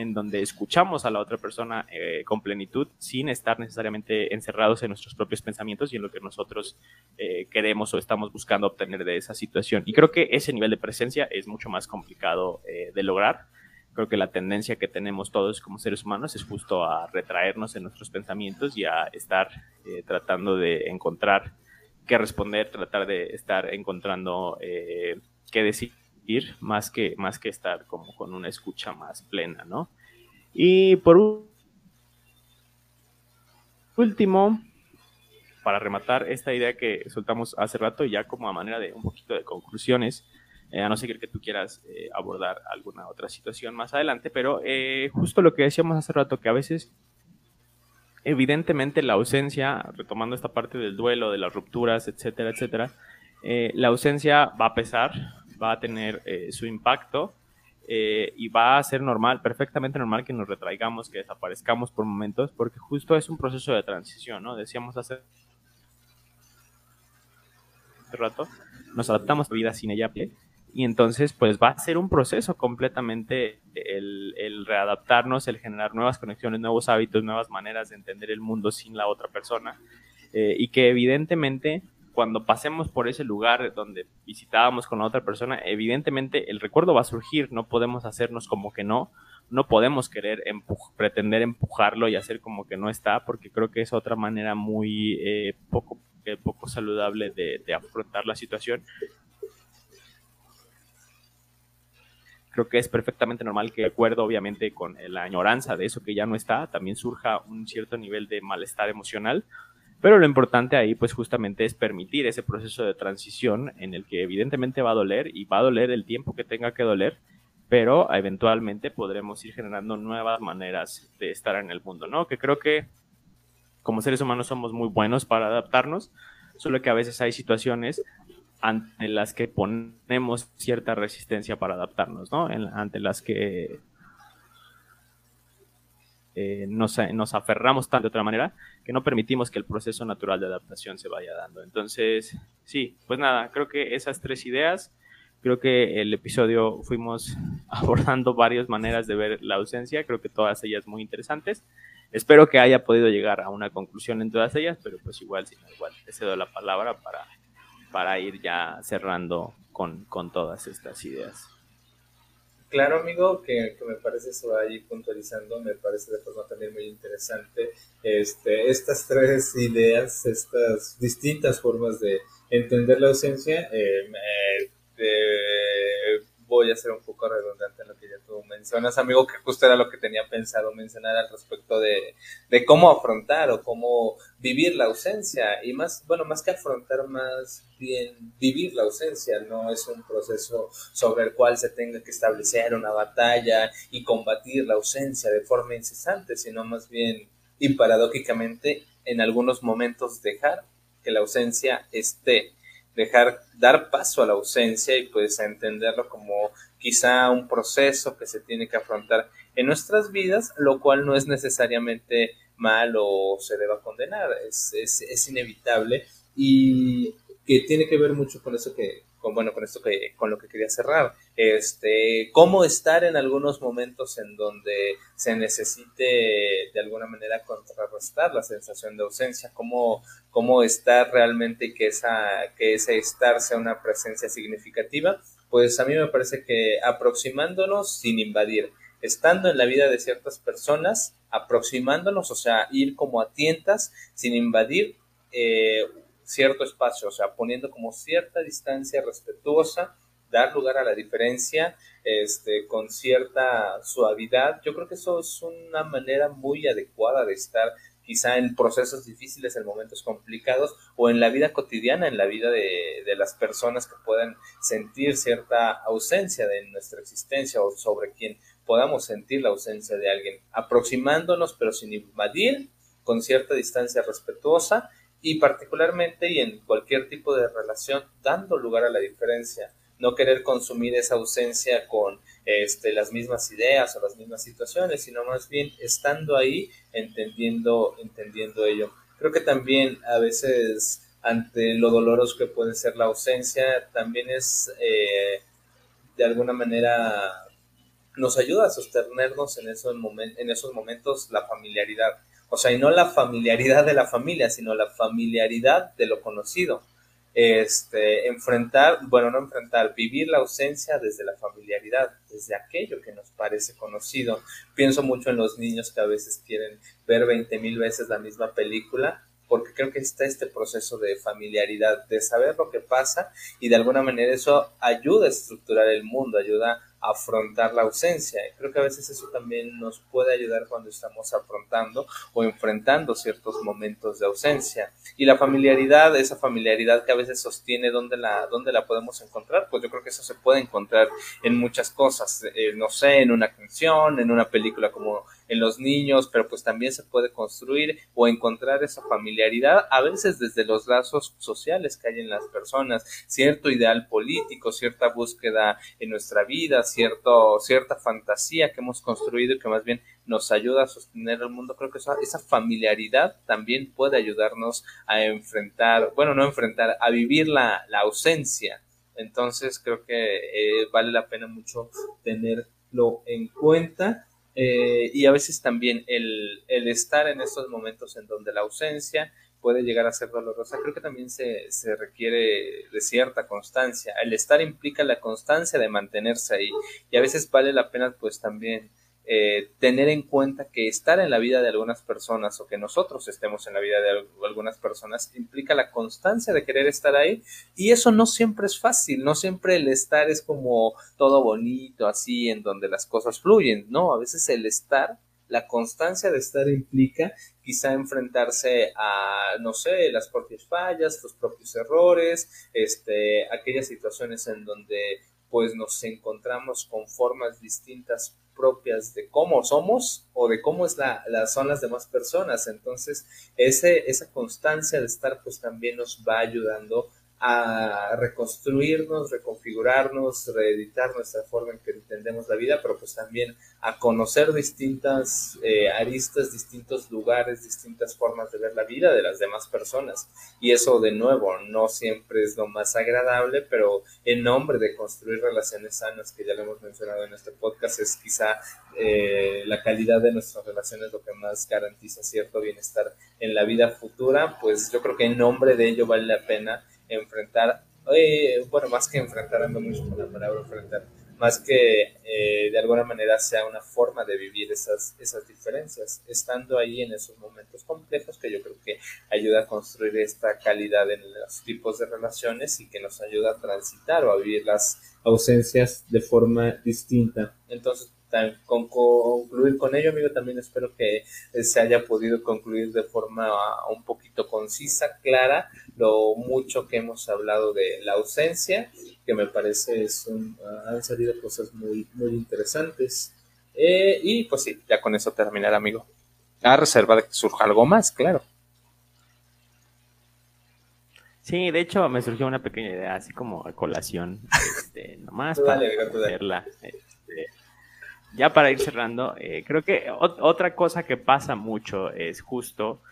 en donde escuchamos a la otra persona eh, con plenitud sin estar necesariamente encerrados en nuestros propios pensamientos y en lo que nosotros eh, queremos o estamos buscando obtener de esa situación. Y creo que ese nivel de presencia es mucho más complicado eh, de lograr creo que la tendencia que tenemos todos como seres humanos es justo a retraernos en nuestros pensamientos y a estar eh, tratando de encontrar qué responder, tratar de estar encontrando eh, qué decir, más que, más que estar como con una escucha más plena, ¿no? Y por último, para rematar esta idea que soltamos hace rato, ya como a manera de un poquito de conclusiones, eh, a no ser que tú quieras eh, abordar alguna otra situación más adelante, pero eh, justo lo que decíamos hace rato, que a veces, evidentemente, la ausencia, retomando esta parte del duelo, de las rupturas, etcétera, etcétera, la ausencia va a pesar, va a tener su impacto y va a ser normal, perfectamente normal que nos retraigamos, que desaparezcamos por momentos, porque justo es un proceso de transición, ¿no? Decíamos hace rato, nos adaptamos a la vida sin ella, y entonces, pues va a ser un proceso completamente el, readaptarnos, el generar nuevas conexiones, nuevos hábitos, nuevas maneras de entender el mundo sin la otra persona. Eh, y que evidentemente, cuando pasemos por ese lugar donde visitábamos con la otra persona, evidentemente el recuerdo va a surgir, no podemos hacernos como que no, no podemos querer pretender empujarlo y hacer como que no está, porque creo que es otra manera muy eh, poco, eh, poco saludable de, de afrontar la situación creo que es perfectamente normal que, de acuerdo obviamente con la añoranza de eso que ya no está, también surja un cierto nivel de malestar emocional. Pero lo importante ahí, pues justamente es permitir ese proceso de transición en el que evidentemente va a doler y va a doler el tiempo que tenga que doler, pero eventualmente podremos ir generando nuevas maneras de estar en el mundo, ¿no? Que creo que como seres humanos somos muy buenos para adaptarnos, solo que a veces hay situaciones ante las que ponemos cierta resistencia para adaptarnos, ¿no? ante las que eh, nos, nos, aferramos tanto de otra manera que no permitimos que el proceso natural de adaptación se vaya dando. Entonces, sí, pues nada, creo que esas tres ideas, creo que el episodio fuimos abordando varias maneras de ver la ausencia, creo que todas ellas muy interesantes. Espero que haya podido llegar a una conclusión en todas ellas, pero pues igual, si igual te cedo la palabra para para ir ya cerrando con, todas estas ideas. Claro, amigo, que, me parece eso ahí puntualizando, me parece de forma también muy interesante este, estas tres ideas, estas distintas formas de entender la ausencia. Eh, voy a ser un poco redundante en lo que ya tú mencionas, amigo, que justo era lo que tenía pensado mencionar al respecto de, de cómo afrontar o cómo vivir la ausencia. Y más, bueno, más que afrontar, más bien vivir la ausencia. No es un proceso sobre el cual se tenga que establecer una batalla y combatir la ausencia de forma incesante, sino más bien y paradójicamente en algunos momentos dejar que la ausencia esté dejar dar paso a la ausencia y pues a entenderlo como quizá un proceso que se tiene que afrontar en nuestras vidas, lo cual no es necesariamente mal o se deba condenar, es, es, es inevitable y que tiene que ver mucho con eso que, con, bueno, con esto que, con lo que quería cerrar, este, cómo estar en algunos momentos en donde se necesite de alguna manera contrarrestar la sensación de ausencia, cómo, cómo estar realmente y que esa, que ese estar sea una presencia significativa, pues a mí me parece que aproximándonos sin invadir, estando en la vida de ciertas personas, aproximándonos, o sea, ir como a tientas sin invadir, eh, cierto espacio, o sea, poniendo como cierta distancia respetuosa, dar lugar a la diferencia este, con cierta suavidad. Yo creo que eso es una manera muy adecuada de estar quizá en procesos difíciles, en momentos complicados o en la vida cotidiana, en la vida de, de las personas que puedan sentir cierta ausencia de nuestra existencia o sobre quien podamos sentir la ausencia de alguien, aproximándonos pero sin invadir, con cierta distancia respetuosa y particularmente y en cualquier tipo de relación dando lugar a la diferencia, no querer consumir esa ausencia con este, las mismas ideas o las mismas situaciones, sino más bien estando ahí, entendiendo, entendiendo ello. Creo que también a veces ante lo doloroso que puede ser la ausencia, también es eh, de alguna manera nos ayuda a sostenernos en esos, en esos momentos la familiaridad o sea, y no la familiaridad de la familia, sino la familiaridad de lo conocido. Este, enfrentar, bueno, no enfrentar, vivir la ausencia desde la familiaridad, desde aquello que nos parece conocido. Pienso mucho en los niños que a veces quieren ver 20 mil veces la misma película, porque creo que está este proceso de familiaridad, de saber lo que pasa y de alguna manera eso ayuda a estructurar el mundo, ayuda afrontar la ausencia. Y creo que a veces eso también nos puede ayudar cuando estamos afrontando o enfrentando ciertos momentos de ausencia. Y la familiaridad, esa familiaridad que a veces sostiene, ¿dónde la, dónde la podemos encontrar? Pues yo creo que eso se puede encontrar en muchas cosas, eh, no sé, en una canción, en una película como en los niños, pero pues también se puede construir o encontrar esa familiaridad, a veces desde los lazos sociales que hay en las personas, cierto ideal político, cierta búsqueda en nuestra vida, cierto, cierta fantasía que hemos construido y que más bien nos ayuda a sostener el mundo. Creo que esa, esa familiaridad también puede ayudarnos a enfrentar, bueno, no enfrentar, a vivir la, la ausencia. Entonces creo que eh, vale la pena mucho tenerlo en cuenta. Eh, y a veces también el, el, estar en estos momentos en donde la ausencia puede llegar a ser dolorosa, creo que también se, se, requiere de cierta constancia. El estar implica la constancia de mantenerse ahí y a veces vale la pena pues también eh, tener en cuenta que estar en la vida de algunas personas o que nosotros estemos en la vida de algunas personas implica la constancia de querer estar ahí y eso no siempre es fácil, no siempre el estar es como todo bonito así en donde las cosas fluyen, no, a veces el estar la constancia de estar implica quizá enfrentarse a, no sé, las propias fallas, los propios errores, este, aquellas situaciones en donde pues nos encontramos con formas distintas propias de cómo somos o de cómo es la, son las demás personas. Entonces, ese, esa constancia de estar pues también nos va ayudando a reconstruirnos, reconfigurarnos, reeditar nuestra forma en que entendemos la vida, pero pues también a conocer distintas eh, aristas, distintos lugares, distintas formas de ver la vida de las demás personas. Y eso de nuevo no siempre es lo más agradable, pero en nombre de construir relaciones sanas, que ya lo hemos mencionado en este podcast, es quizá eh, la calidad de nuestras relaciones lo que más garantiza cierto bienestar en la vida futura, pues yo creo que en nombre de ello vale la pena enfrentar, eh, bueno, más que enfrentar, ando mucho con la palabra enfrentar, más que eh, de alguna manera sea una forma de vivir esas, esas diferencias, estando ahí en esos momentos complejos que yo creo que ayuda a construir esta calidad en los tipos de relaciones y que nos ayuda a transitar o a vivir las ausencias de forma distinta. Entonces, con concluir con ello, amigo, también espero que se haya podido concluir de forma un poquito concisa, clara, lo mucho que hemos hablado de la ausencia, que me parece son, han salido cosas muy, muy interesantes. Eh, y pues sí, ya con eso terminar, amigo. A reserva de que surja algo más, claro. Sí, de hecho me surgió una pequeña idea, así como colación, este, nomás para ya para ir cerrando, eh, creo que otra cosa que pasa mucho es justo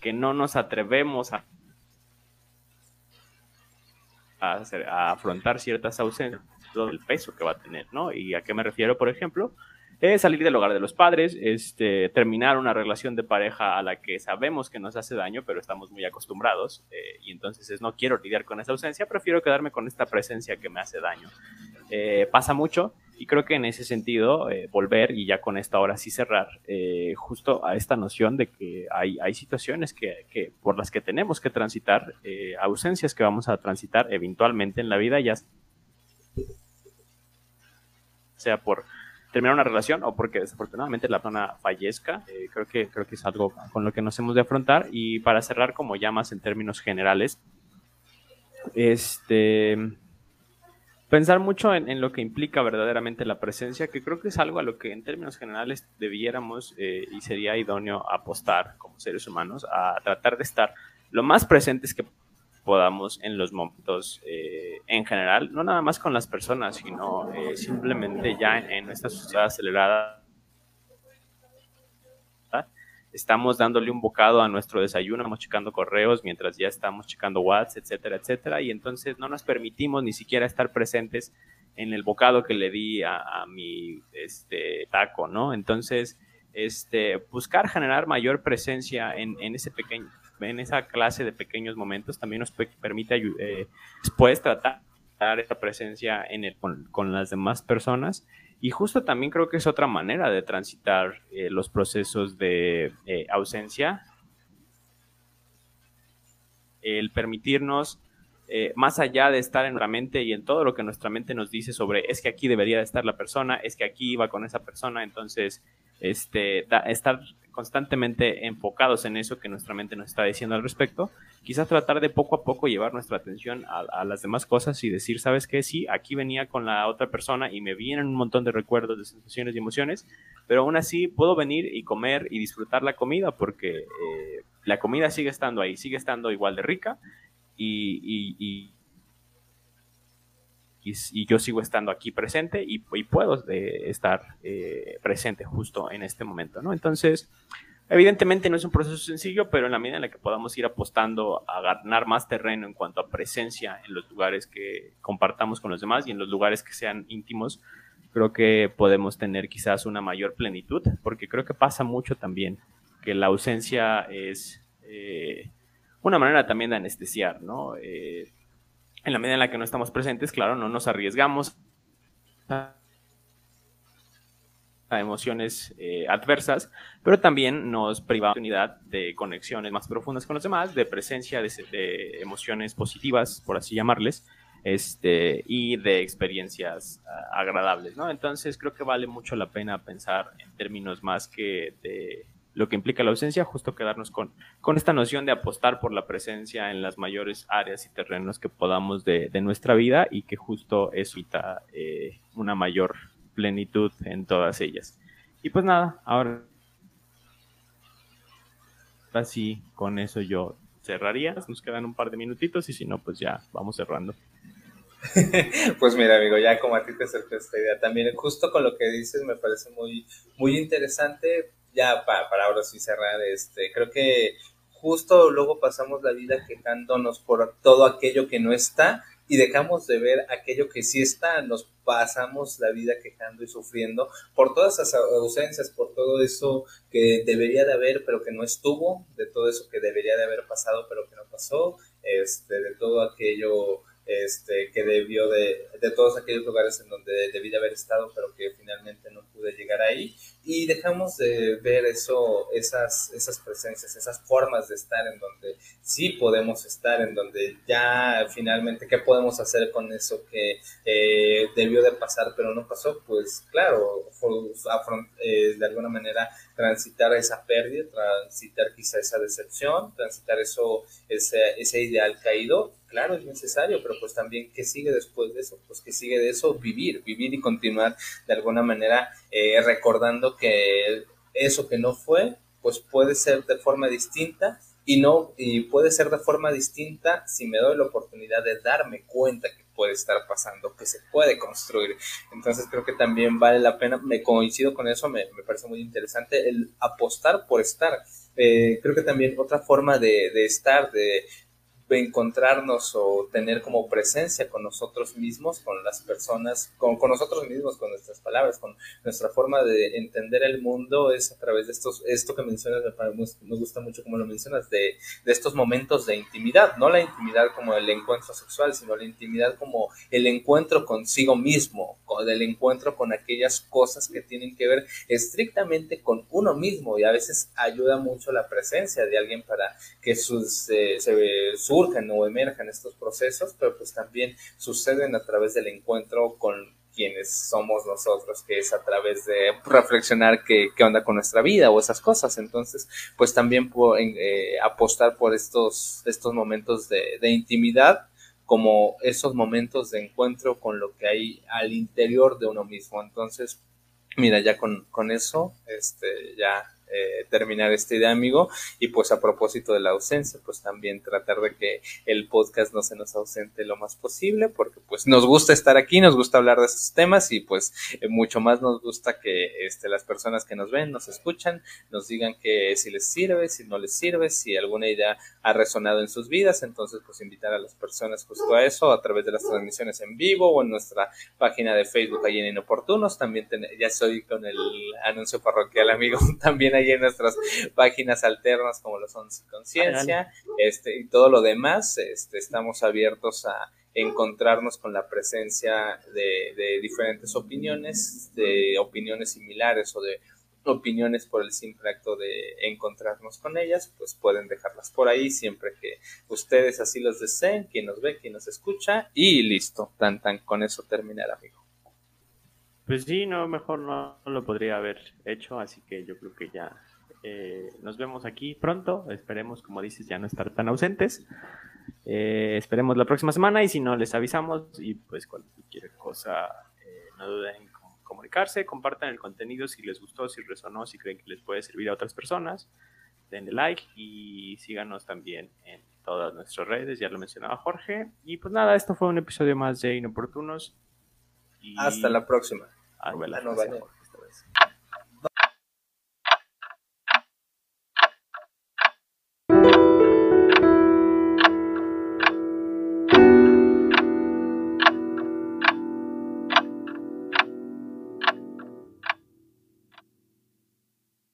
que no nos atrevemos a, a, afrontar ciertas ausencias, todo el peso que va a tener, ¿no? ¿Y a qué me refiero, por ejemplo? Es salir del hogar de los padres, este, terminar una relación de pareja a la que sabemos que nos hace daño, pero estamos muy acostumbrados, eh, y entonces es, no quiero lidiar con esa ausencia, prefiero quedarme con esta presencia que me hace daño. Eh, pasa mucho, y creo que en ese sentido, eh, volver y ya con esta hora sí cerrar, eh, justo a esta noción de que hay, hay situaciones que, que, por las que tenemos que transitar, eh, ausencias que vamos a transitar eventualmente en la vida, ya sea por terminar una relación o porque desafortunadamente la persona fallezca, creo, que, creo que es algo con lo que nos hemos de afrontar. Y para cerrar, como ya más en términos generales, este pensar mucho en, lo que implica verdaderamente la presencia, que creo que es algo a lo que en términos generales debiéramos eh, y sería idóneo apostar como seres humanos a tratar de estar lo más presentes que podamos en los momentos eh, en general, no nada más con las personas, sino eh, simplemente ya en, en esta sociedad acelerada estamos dándole un bocado a nuestro desayuno, estamos checando correos mientras ya estamos checando WhatsApp, etcétera, etcétera, y entonces no nos permitimos ni siquiera estar presentes en el bocado que le di a, mi este, taco, ¿no? Entonces, este, buscar generar mayor presencia en, ese pequeño, en esa clase de pequeños momentos también nos permite eh, después tratar esa presencia en el, con las demás personas y justo también creo que es otra manera de transitar eh, los procesos de eh, ausencia. El permitirnos, eh, más allá de estar en nuestra mente y en todo lo que nuestra mente nos dice sobre es que aquí debería de estar la persona, es que aquí iba con esa persona, entonces este, estar constantemente enfocados en eso que nuestra mente nos está diciendo al respecto, quizás tratar de poco a poco llevar nuestra atención a, las demás cosas y decir, ¿sabes qué? Sí, aquí venía con la otra persona y me vienen un montón de recuerdos, de sensaciones y emociones, pero aún así puedo venir y comer y disfrutar la comida porque eh, la comida sigue estando ahí, sigue estando igual de rica y y, yo sigo estando aquí presente y, puedo eh, estar eh, presente justo en este momento, ¿no? Entonces, evidentemente no es un proceso sencillo, pero en la medida en la que podamos ir apostando a ganar más terreno en cuanto a presencia en los lugares que compartamos con los demás y en los lugares que sean íntimos, creo que podemos tener quizás una mayor plenitud, porque creo que pasa mucho también que la ausencia es eh, una manera también de anestesiar, ¿no? En la medida en la que no estamos presentes, claro, no nos arriesgamos a, emociones eh, adversas, pero también nos priva de oportunidad de conexiones más profundas con los demás, de presencia de, emociones positivas, por así llamarles, este, y de experiencias ah, agradables, ¿no? Entonces creo que vale mucho la pena pensar en términos más que de lo que implica la ausencia, justo quedarnos con, con esta noción de apostar por la presencia en las mayores áreas y terrenos que podamos de, nuestra vida y que justo eso eh, una mayor plenitud en todas ellas. Y pues nada, ahora así con eso yo cerraría. Nos quedan un par de minutitos y si no, pues ya vamos cerrando. pues mira, amigo, ya como a ti te acercó esta idea, también justo con lo que dices me parece muy, muy interesante ya para, para ahora sí cerrar, este, creo que justo luego pasamos la vida quejándonos por todo aquello que no está y dejamos de ver aquello que sí está, nos pasamos la vida quejando y sufriendo por todas esas ausencias, por todo eso que debería de haber pero que no estuvo, de todo eso que debería de haber pasado pero que no pasó, este, de todo aquello este, que debió de, de todos aquellos lugares en donde debí de haber estado, pero que finalmente no pude llegar ahí. Y dejamos de ver eso, esas, esas presencias, esas formas de estar en donde sí podemos estar, en donde ya finalmente, ¿qué podemos hacer con eso que eh, debió de pasar, pero no pasó? Pues claro, eh, de alguna manera transitar esa pérdida, transitar quizá esa decepción, transitar eso, ese, ese ideal caído claro, es necesario, pero pues también, ¿qué sigue después de eso? Pues que sigue de eso vivir, vivir y continuar de alguna manera eh, recordando que eso que no fue, pues puede ser de forma distinta y no y puede ser de forma distinta si me doy la oportunidad de darme cuenta que puede estar pasando, que se puede construir. Entonces creo que también vale la pena, me coincido con eso, me, me parece muy interesante el apostar por estar. Eh, creo que también otra forma de, de estar, de, encontrarnos o tener como presencia con nosotros mismos, con las personas, con, nosotros mismos, con nuestras palabras, con nuestra forma de entender el mundo es a través de estos, esto que mencionas, me, gusta mucho como lo mencionas, de, de estos momentos de intimidad, no la intimidad como el encuentro sexual, sino la intimidad como el encuentro consigo mismo, con el encuentro con aquellas cosas que tienen que ver estrictamente con uno mismo y a veces ayuda mucho la presencia de alguien para que sus, eh, se, su surgen o emergen estos procesos, pero pues también suceden a través del encuentro con quienes somos nosotros, que es a través de reflexionar qué, qué onda con nuestra vida o esas cosas. Entonces, pues también puedo, eh, apostar por estos, estos momentos de, de intimidad como esos momentos de encuentro con lo que hay al interior de uno mismo. Entonces, mira, ya con, con eso, este, ya eh, terminar esta idea, amigo. Y pues a propósito de la ausencia, pues también tratar de que el podcast no se nos ausente lo más posible, porque pues nos gusta estar aquí, nos gusta hablar de esos temas y pues eh, mucho más nos gusta que este, las personas que nos ven, nos escuchan, nos digan que si les sirve, si no les sirve, si alguna idea ha resonado en sus vidas, entonces pues invitar a las personas justo a eso a través de las transmisiones en vivo o en nuestra página de Facebook ahí en Inoportunos, también ya soy con el anuncio parroquial, amigo, también ahí en nuestras páginas alternas como lo son Conciencia, este, y todo lo demás, este, estamos abiertos a encontrarnos con la presencia de, de diferentes opiniones, de opiniones similares o de opiniones por el simple acto de encontrarnos con ellas, pues pueden dejarlas por ahí siempre que ustedes así los deseen, quien nos ve, quien nos escucha y listo, tan tan con eso terminar amigo. Pues sí, no, mejor no, lo podría haber hecho, así que yo creo que ya eh, nos vemos aquí pronto. Esperemos, como dices, ya no estar tan ausentes. Eh, esperemos la próxima semana y si no, les avisamos y pues cualquier cosa, eh, no duden en comunicarse, compartan el contenido si les gustó, si resonó, si creen que les puede servir a otras personas. Denle like y síganos también en todas nuestras redes, ya lo mencionaba Jorge. Y pues nada, esto fue un episodio más de Inoportunos. Hasta la próxima. Ah,